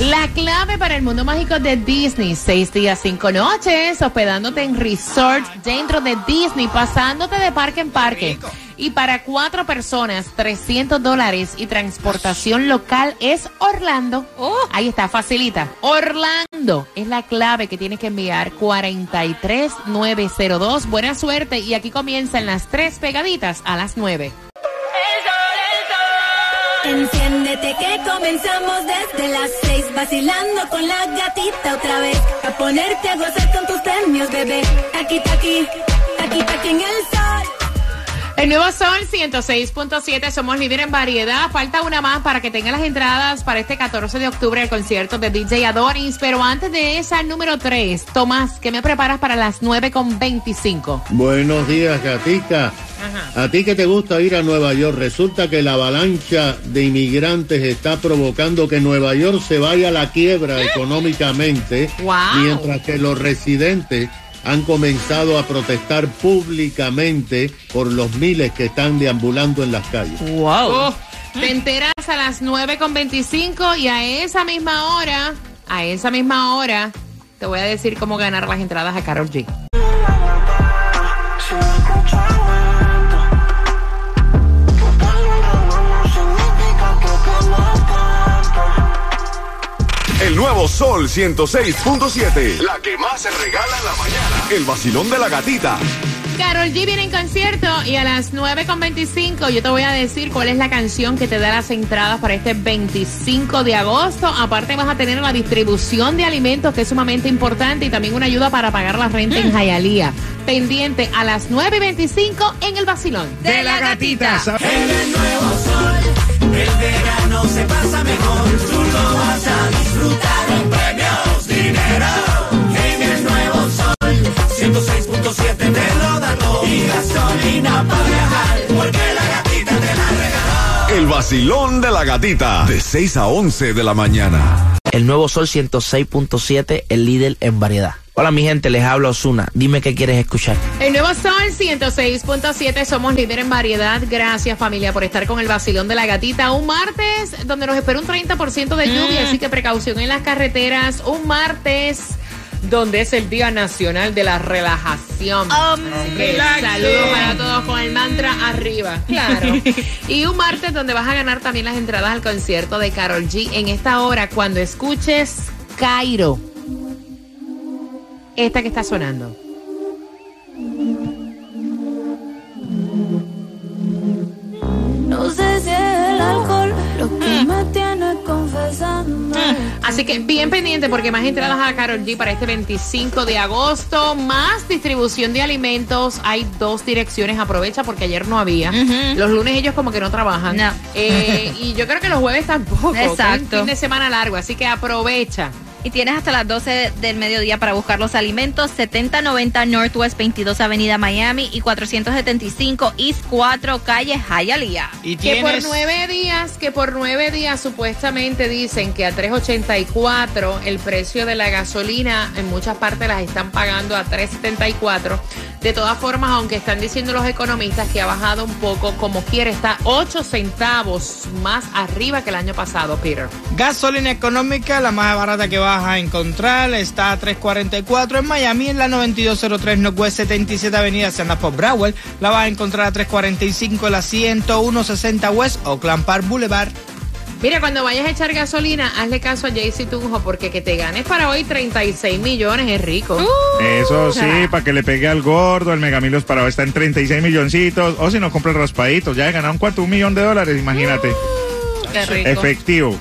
La clave para el mundo mágico de Disney. Seis días, cinco noches, hospedándote en resort dentro de Disney, pasándote de parque en parque. Y para cuatro personas, 300 dólares y transportación local es Orlando. Ahí está, facilita. Orlando es la clave que tienes que enviar 43902. Buena suerte y aquí comienzan las tres pegaditas a las nueve. Enciéndete que comenzamos desde las seis Vacilando con la gatita otra vez A ponerte a gozar con tus premios, bebé Aquí, aquí, aquí, aquí en el sol El nuevo Sol 106.7, somos líder en variedad. Falta una más para que tenga las entradas para este 14 de octubre el concierto de DJ Adonis. Pero antes de esa, número 3, Tomás, ¿qué me preparas para las 9.25? Buenos días, Gatica. A ti que te gusta ir a Nueva York, resulta que la avalancha de inmigrantes está provocando que Nueva York se vaya a la quiebra económicamente, Wow. mientras que los residentes han comenzado a protestar públicamente por los miles que están deambulando en las calles. Oh, te enteras a las 9.25 y a esa misma hora, a esa misma hora, te voy a decir cómo ganar las entradas a Carol G. El nuevo Sol 106.7. La que más se regala en la mañana. El vacilón de la gatita. Carol G viene en concierto y a las 9.25 yo te voy a decir cuál es la canción que te da las entradas para este 25 de agosto. Aparte vas a tener la distribución de alimentos que es sumamente importante y también una ayuda para pagar la renta en Jayalía. Pendiente a las 9.25 en el vacilón. de la gatita. En el nuevo sol, el verano se pasa mejor. Tú lo vas a premios, dinero. En el nuevo sol, 106.7 te lo da todo. Y gasolina para viajar, porque la gatita te la regaló. El vacilón de la gatita. De 6 a 11 de la mañana. El nuevo Sol 106.7, el líder en variedad. Hola mi gente, les habla Osuna. Dime qué quieres escuchar. El nuevo Sol 106.7, somos líder en variedad. Gracias familia por estar con el vacilón de la gatita. Un martes donde nos espera un 30% de lluvia, así que precaución en las carreteras. Un martes donde es el Día Nacional de la Relajación. Que Saludos para todos con el mantra arriba. Claro. y un martes donde vas a ganar también las entradas al concierto de Carol G en esta hora cuando escuches Cairo. Esta que está sonando. No sé si es el alcohol lo que me tiene confesando Así que bien pendiente porque más entradas a Carol G para este 25 de agosto, más distribución de alimentos. Hay dos direcciones, aprovecha porque ayer no había. Los lunes ellos como que no trabajan. No. Eh, y yo creo que los jueves tampoco. es Un Exacto. fin de semana largo, así que aprovecha. Y tienes hasta las 12 del mediodía para buscar los alimentos. 7090 Northwest 22 Avenida Miami y 475 East 4 Calle Hialeah. Y Que por nueve días, que por nueve días supuestamente dicen que a 3.84 el precio de la gasolina en muchas partes las están pagando a 3.74. De todas formas, aunque están diciendo los economistas que ha bajado un poco, como quiere, está 8 centavos más arriba que el año pasado, Peter. Gasolina económica, la más barata que vas a encontrar, está a 3.44 en Miami, en la 9203 Northwest 77 Avenida, si andas por la vas a encontrar a 3.45 en la 10160 West Oakland Park Boulevard. Mira, cuando vayas a echar gasolina, hazle caso a Jaycee Tunjo porque que te ganes para hoy 36 millones es rico. Eso sí, para que le pegue al gordo, el Megamilos para hoy está en 36 milloncitos. O si no, compra el raspadito. Ya he ganado un cuarto, un millón de dólares, imagínate. Qué rico. Efectivo.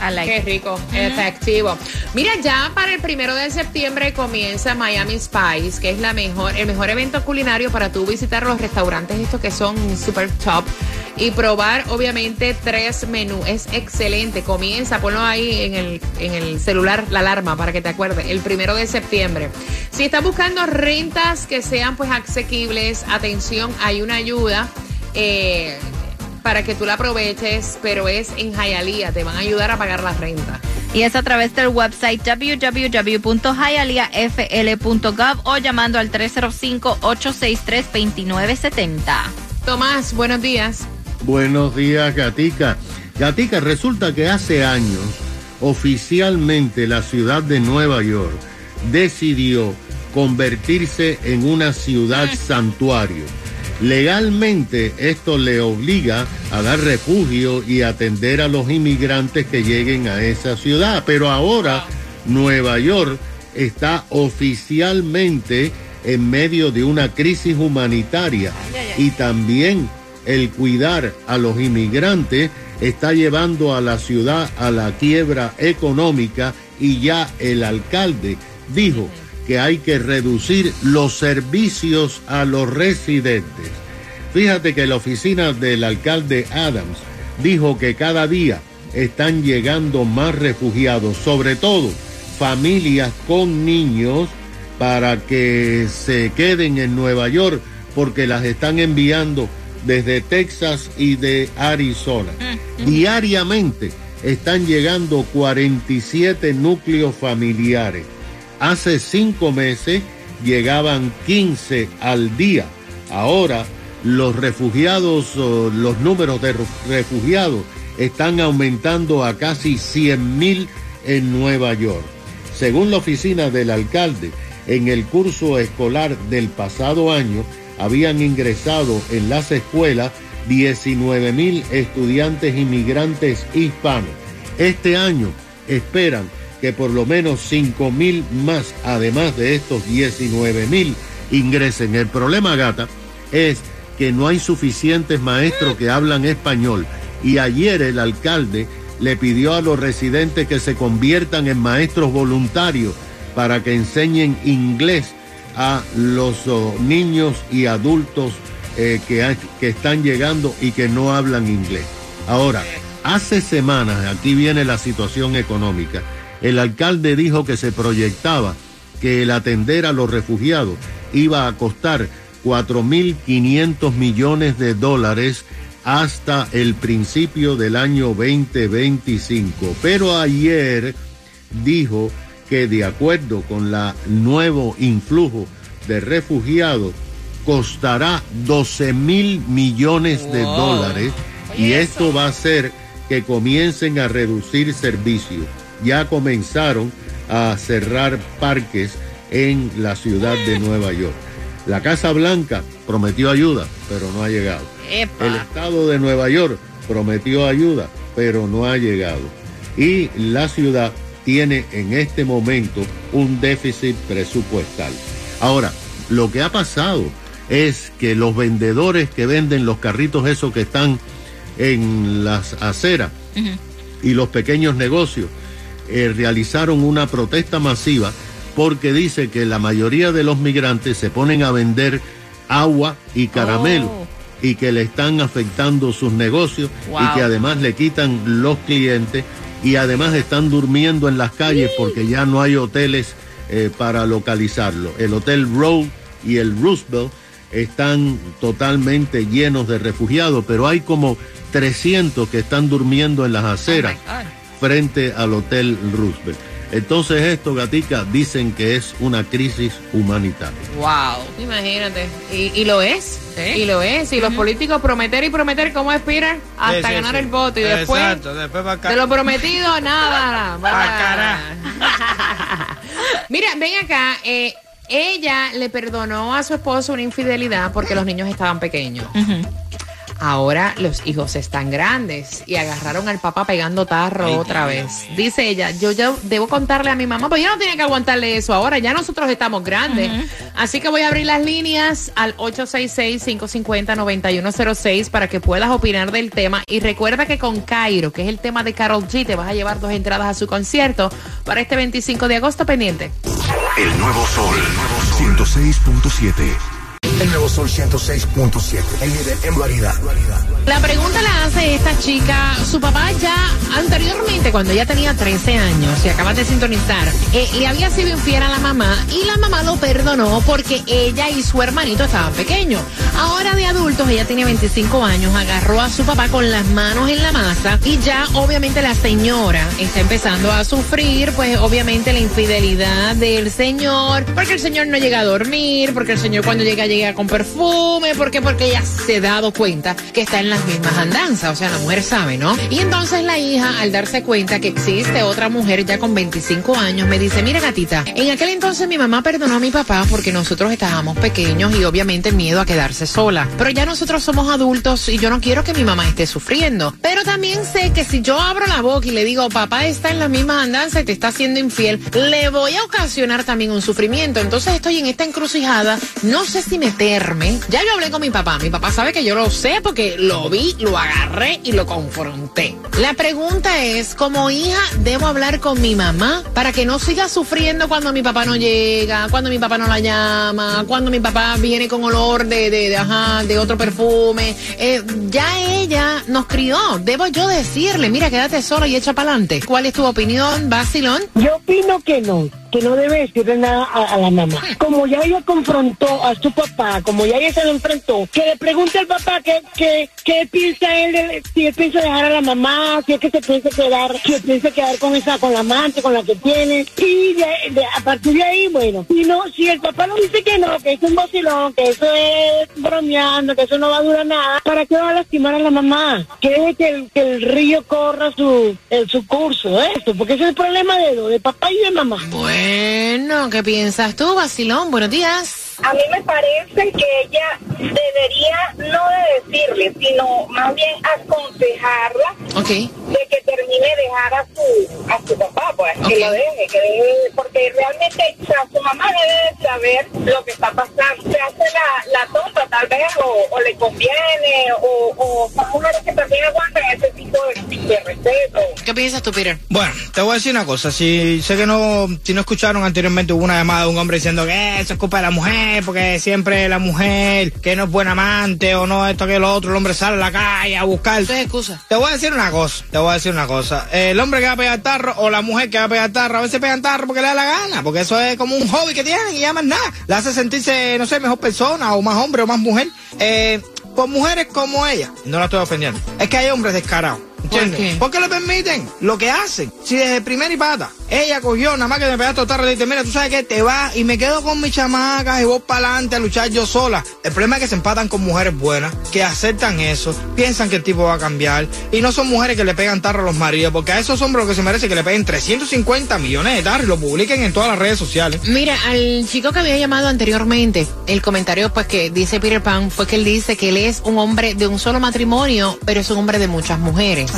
Like Qué it. rico, efectivo. Mira, ya para el primero de septiembre comienza Miami Spice, que es la mejor, el mejor evento culinario para tú visitar los restaurantes estos que son super top y probar obviamente tres menús. Es excelente. Comienza, ponlo ahí en el, en el celular, la alarma para que te acuerdes, el primero de septiembre. Si estás buscando rentas que sean pues asequibles, atención, hay una ayuda. Eh, para que tú la aproveches, pero es en Hialeah, te van a ayudar a pagar la renta. Y es a través del website www.hialeahfl.gov o llamando al 305-863-2970. Tomás, buenos días. Buenos días, Gatica. Gatica, resulta que hace años, oficialmente la ciudad de Nueva York decidió convertirse en una ciudad santuario. Legalmente esto le obliga a dar refugio y atender a los inmigrantes que lleguen a esa ciudad. Pero ahora Nueva York está oficialmente en medio de una crisis humanitaria y también el cuidar a los inmigrantes está llevando a la ciudad a la quiebra económica y ya el alcalde dijo que hay que reducir los servicios a los residentes. Fíjate que la oficina del alcalde Adams dijo que cada día están llegando más refugiados, sobre todo familias con niños, para que se queden en Nueva York porque las están enviando desde Texas y de Arizona. Diariamente están llegando 47 núcleos familiares. Hace cinco meses llegaban 15 al día. Ahora los refugiados, los números de refugiados están aumentando a casi 100 mil en Nueva York. Según la oficina del alcalde, en el curso escolar del pasado año habían ingresado en las escuelas 19 mil estudiantes inmigrantes hispanos. Este año esperan que por lo menos 5 mil más, además de estos 19 mil, ingresen. El problema, gata, es que no hay suficientes maestros que hablan español. Y ayer el alcalde le pidió a los residentes que se conviertan en maestros voluntarios para que enseñen inglés a los oh, niños y adultos eh, que, que están llegando y que no hablan inglés. Ahora, hace semanas, aquí viene la situación económica, el alcalde dijo que se proyectaba que el atender a los refugiados iba a costar 4.500 millones de dólares hasta el principio del año 2025. Pero ayer dijo que de acuerdo con la nuevo influjo de refugiados costará 12 mil millones de dólares y esto va a hacer que comiencen a reducir servicios. Ya comenzaron a cerrar parques en la ciudad de Nueva York. La Casa Blanca prometió ayuda, pero no ha llegado. El estado de Nueva York prometió ayuda, pero no ha llegado. Y la ciudad tiene en este momento un déficit presupuestal. Ahora, lo que ha pasado es que los vendedores que venden los carritos esos que están en las aceras y los pequeños negocios eh, realizaron una protesta masiva porque dice que la mayoría de los migrantes se ponen a vender agua y caramelo Oh. y que le están afectando sus negocios Wow. y que además le quitan los clientes y además están durmiendo en las calles porque ya no hay hoteles eh, para localizarlo. El Hotel Row y el Roosevelt están totalmente llenos de refugiados, pero hay como 300 que están durmiendo en las aceras frente al Hotel Roosevelt. Entonces esto, Gatica, dicen que es una crisis humanitaria. Wow. Imagínate. Y, y lo es. Y lo es. Y los políticos prometer y prometer cómo expiran hasta Sí, sí, ganar sí. el voto. Y después, Exacto, después va de lo prometido, nada. cara. Mira, ven acá. eh, ella le perdonó a su esposo una infidelidad porque los niños estaban pequeños. Ahora los hijos están grandes y agarraron al papá pegando tarro otra vez. Dice ella, yo ya debo contarle a mi mamá, pues yo no tiene que aguantarle eso ahora, ya nosotros estamos grandes. Así que voy a abrir las líneas al 866-550-9106 para que puedas opinar del tema. Y recuerda que con Cairo, que es el tema de Carol G, te vas a llevar dos entradas a su concierto para este 25 de agosto pendiente. El nuevo sol, el nuevo sol. 106.7. El nuevo Sol 106.7. El líder en variedad. La pregunta la hace esta chica. Su papá ya anteriormente, cuando ella tenía 13 años, se acaba de sintonizar, eh, le había sido infiel a la mamá y la mamá lo perdonó porque ella y su hermanito estaban pequeños. Ahora de adultos, ella tiene 25 años, agarró a su papá con las manos en la masa y ya obviamente la señora está empezando a sufrir, pues obviamente la infidelidad del señor, porque el señor no llega a dormir, porque el señor cuando llega llega con perfume, porque porque ella se ha dado cuenta que está en las mismas andanzas, o sea, la mujer sabe, ¿no? Y entonces la hija, al darse cuenta que existe otra mujer ya con 25 años, me dice, mira gatita, en aquel entonces mi mamá perdonó a mi papá porque nosotros estábamos pequeños y obviamente miedo a quedarse sola, pero ya nosotros somos adultos y yo no quiero que mi mamá esté sufriendo, pero también sé que si yo abro la boca y le digo, papá está en las mismas andanzas y te está haciendo infiel, le voy a ocasionar también un sufrimiento, entonces estoy en esta encrucijada, no sé si meterme, ya yo hablé con mi papá, mi papá sabe que yo lo sé porque lo vi, lo agarré y lo confronté. La pregunta es, como hija, ¿debo hablar con mi mamá para que no siga sufriendo cuando mi papá no llega, cuando mi papá no la llama, cuando mi papá viene con olor de, de, de, ajá, de otro perfume? Eh, ya ella nos crió, debo yo decirle, mira, quédate sola y echa para adelante. ¿Cuál es tu opinión, Basilón? Yo opino que no, que no debe decirle nada a, la mamá. Como ya ella confrontó a su papá, como ya ella se lo enfrentó, que le pregunte al papá qué, qué, qué piensa él, de- si él piensa dejar a la mamá, si es que se piensa quedar, si él piensa quedar con esa, con la amante, con la que tiene. Y de- de- a partir de ahí, bueno, si no, si el papá no dice que no, que es un vacilón, que eso es bromeando, que eso no va a durar nada, ¿para qué va a lastimar a la mamá? Que deje que el, río corra su, el- su curso, eso, porque ese es el problema de, de papá y de mamá. Bueno, ¿qué piensas tú, Basilón? Buenos días. A mí me parece que ella debería no de decirle, sino más bien aconsejarla de que termine de dejar a su a su papá, pues que lo deje, que deje, porque realmente o sea, su mamá de saber lo que está pasando. Se hace la, la tonta tal vez, o, o le conviene, o, o son mujeres que también aguantan ese tipo de, de respeto. ¿Qué piensas tú, Peter? Bueno, te voy a decir una cosa. Si sé que no, si no escucharon anteriormente, hubo una llamada de un hombre diciendo que eso es culpa de la mujer, porque siempre la mujer que no es buena amante o no esto que lo otro, el hombre sale a la calle a buscar. Eso es excusa. Te voy a decir una cosa, te voy a decir una cosa. El hombre que va a pegar tarro o la mujer que va a pegar tarro, a veces pegan tarro porque le da la gana, porque eso es como un hobby que tienen y ya nada. Le hace sentirse, no sé, mejor persona o más hombre o más mujer. Eh, con mujeres como ella, no la estoy ofendiendo, es que hay hombres descarados. ¿Entiendes? ¿Por qué? ¿Por qué le permiten lo que hacen? Si desde primer y pata, ella cogió nada más que me pegaste tarde y dice, mira, tú sabes que te vas y me quedo con mis chamacas y voy para adelante a luchar yo sola. El problema es que se empatan con mujeres buenas, que aceptan eso, piensan que el tipo va a cambiar y no son mujeres que le pegan tarro a los maridos, porque a esos hombres lo que se merece que le peguen 350 millones de tarro y lo publiquen en todas las redes sociales. Mira, al chico que había llamado anteriormente, el comentario pues que dice Peter Pan fue que él dice que él es un hombre de un solo matrimonio, pero es un hombre de muchas mujeres.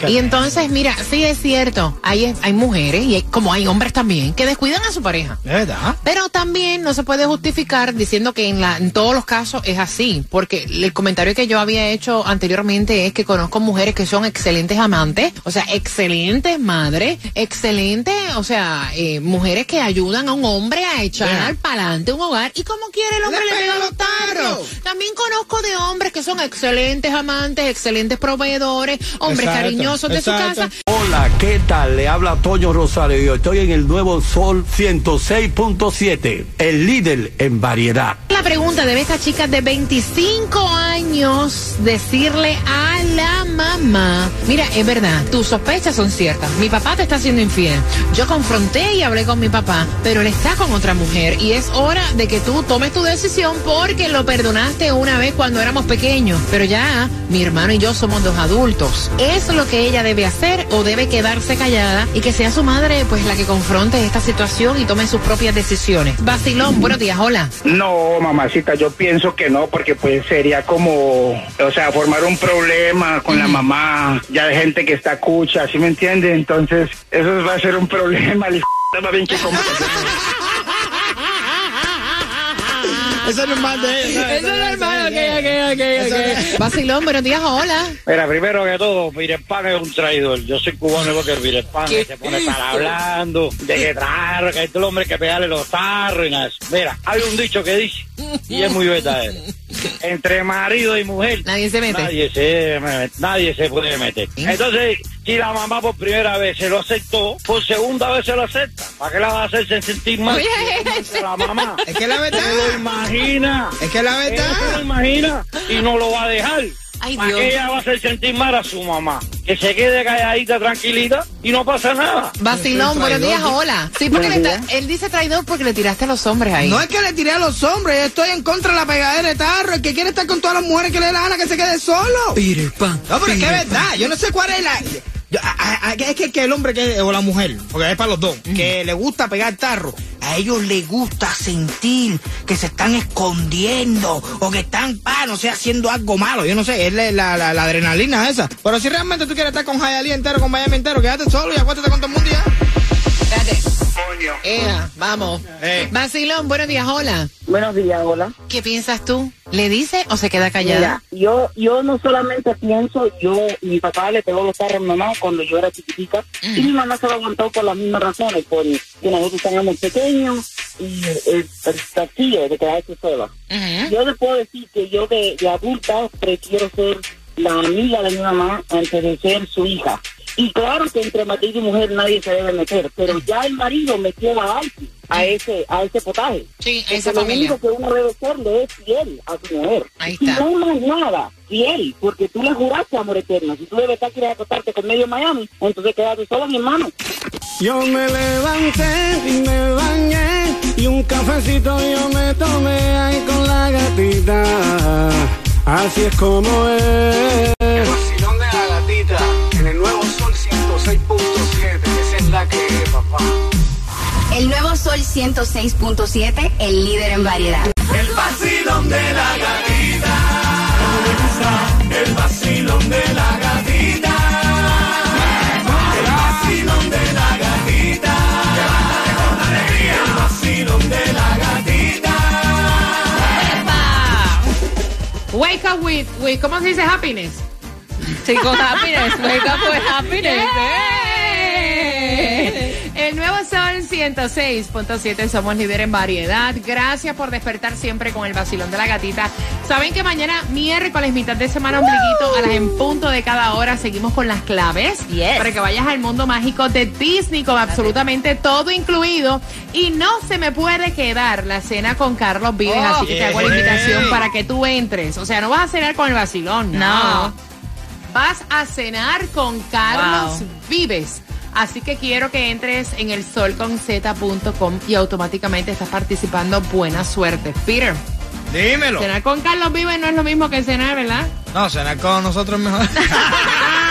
Qué y entonces, mira, sí es cierto, hay, hay mujeres y hay- como hay hombres también que descuidan a su pareja. ¿Es verdad? Pero también no se puede justificar diciendo que en, la, en todos los casos es así, porque el comentario que yo había hecho anteriormente es que conozco mujeres que son excelentes amantes, o sea, excelentes madres, excelentes, o sea, eh, mujeres que ayudan a un hombre a echar para adelante un hogar y como quiere el hombre le, pega los tarros. También conozco de hombres que son excelentes amantes, excelentes proveedores, hombres cariñosos de su casa. Hola, ¿qué tal? Le habla Toño Rosario yo estoy en el nuevo Sol 106.7, el líder en variedad. La pregunta debe esta chica de 25 años decirle a la mamá, mira, es verdad, tus sospechas son ciertas, mi papá te está haciendo infiel. Yo confronté y hablé con mi papá, pero él está con otra mujer y es hora de que tú tomes tu decisión porque lo perdonaste una vez cuando éramos pequeños, pero ya mi hermano y yo somos dos adultos. ¿Es lo que ella debe hacer o debe quedarse callada y que sea su madre pues la que confronte esta situación y tome sus propias decisiones? Basilón, buenos días, hola. No, mamacita, yo pienso que no, porque pues sería como, o sea, formar un problema con la mamá, ya de gente que está cucha, ¿sí me entiende? Entonces, eso va a ser un problema, bien que Eso no es más de Eso es normal, ok, ok, ok, ok. Basilón, buenos días, hola. Mira, primero que todo, Mirepan es un traidor. Yo soy cubano porque el Mirepan ¿Qué? se pone para hablando de que tarro, que hay el hombre que pegarle los tarros y nada. de eso. Mira, hay un dicho que dice, y es muy verdadero. Entre marido y mujer. Nadie se mete. Nadie se, nadie se puede meter. Entonces, si la mamá por primera vez se lo aceptó, por segunda vez se lo acepta. ¿Para qué la va a hacer sentir mal? Oye. la mamá. Es que la verdad. Se lo imagina. Es que la verdad. Se lo imagina y no lo va a dejar. Ay, ¿Para Dios. qué ella va a hacer sentir mal a su mamá? Que se quede calladita, tranquilita y no pasa nada. Basilón, buenos días, hola. Sí, porque le está- él dice traidor porque le tiraste a los hombres ahí. No es que le tiré a los hombres, yo estoy en contra de la pegadera de tarro. El que quiere estar con todas las mujeres que le dé la gana que se quede solo. No, pero es que es verdad, yo no sé cuál es la. Yo- a- a- es que, que el hombre que, o la mujer, porque es para los dos, que le gusta pegar tarro, a ellos les gusta sentir que se están escondiendo o que están, pa, no sé, haciendo algo malo. Yo no sé, es la, la- adrenalina esa. Pero si realmente tú quieres estar con Hialeah entero, con Miami entero, quédate solo y acuéstate con todo el mundo y ya. Ea, vamos. Basilón, buenos días, hola. Buenos días, hola. ¿Qué piensas tú? ¿Le dice o se queda callada? Mira, yo, yo no solamente pienso, yo, mi papá le pegó los carros a mi mamá cuando yo era chiquitica y mi mamá se lo aguantó por las mismas razones, por que nosotros estábamos pequeños y el, el castillo de quedarse sola. Yo le puedo decir que yo de, de adulta prefiero ser la amiga de mi mamá antes de ser su hija. Y claro que entre marido y mujer nadie se debe meter, pero ya el marido metió a alguien a ese, a ese potaje. Sí, Porque esa lo familia. único que uno debe ser le es fiel a tu mujer. Ahí Y no más nada, fiel, porque tú le juraste amor eterno. Si tú de verdad quieres acostarte con medio Miami, entonces quédate solo, mi hermano. Yo me levanté y me bañé y un cafecito yo me tomé ahí con la gatita. Así es como es. 106.7. Esa es la que papá. El nuevo Sol 106.7, el líder en variedad. El vacilón de la gatita. El vacilón de la gatita. El vacilón de la gatita. El vacilón de la gatita. Wake up with, with, ¿cómo se dice happiness? Sí, con happiness. Up with happiness. ¡Eh! El nuevo Sol 106.7, somos líder en variedad. Gracias por despertar siempre con el vacilón de la gatita. Saben que mañana, miércoles, mitad de semana, ombliguito, a las en punto de cada hora, seguimos con las claves. Para que vayas al mundo mágico de Disney con absolutamente todo incluido. Y no se me puede quedar la cena con Carlos Vives, Oh. así que te hago la Yeah. invitación para que tú entres. O sea, no vas a cenar con el vacilón, no. No. Vas a cenar con Carlos Wow. Vives. Así que quiero que entres en el solconz.com y automáticamente estás participando. Buena suerte. Peter. Dímelo. Cenar con Carlos Vives no es lo mismo que cenar, ¿verdad? No, cenar con nosotros es mejor.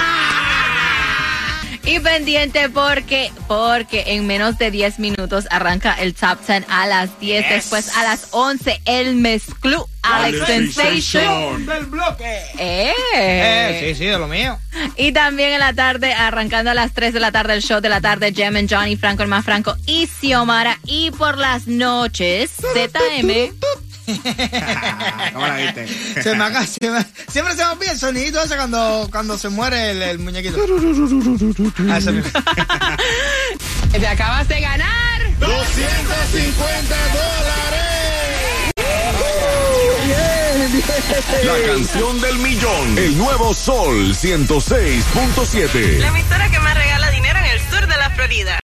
Y pendiente porque, porque en menos de 10 minutos arranca el Top 10 a las 10. Yes. Después a las 11 el mezclú Alex Sensation. del bloque. Eh. Eh, sí, sí, de lo mío. Y también en la tarde, arrancando a las 3 de la tarde, el show de la tarde, Jem and Johnny, Franco el más Franco y Xiomara. Y por las noches, ZM. ¿Cómo la viste? Se me acaba- se me- siempre se me olvida el sonidito ese cuando, cuando se muere el, el muñequito. Ah. Te acabas de ganar 250 La canción del millón. El nuevo Sol 106.7. La emisora que más regala dinero Florida.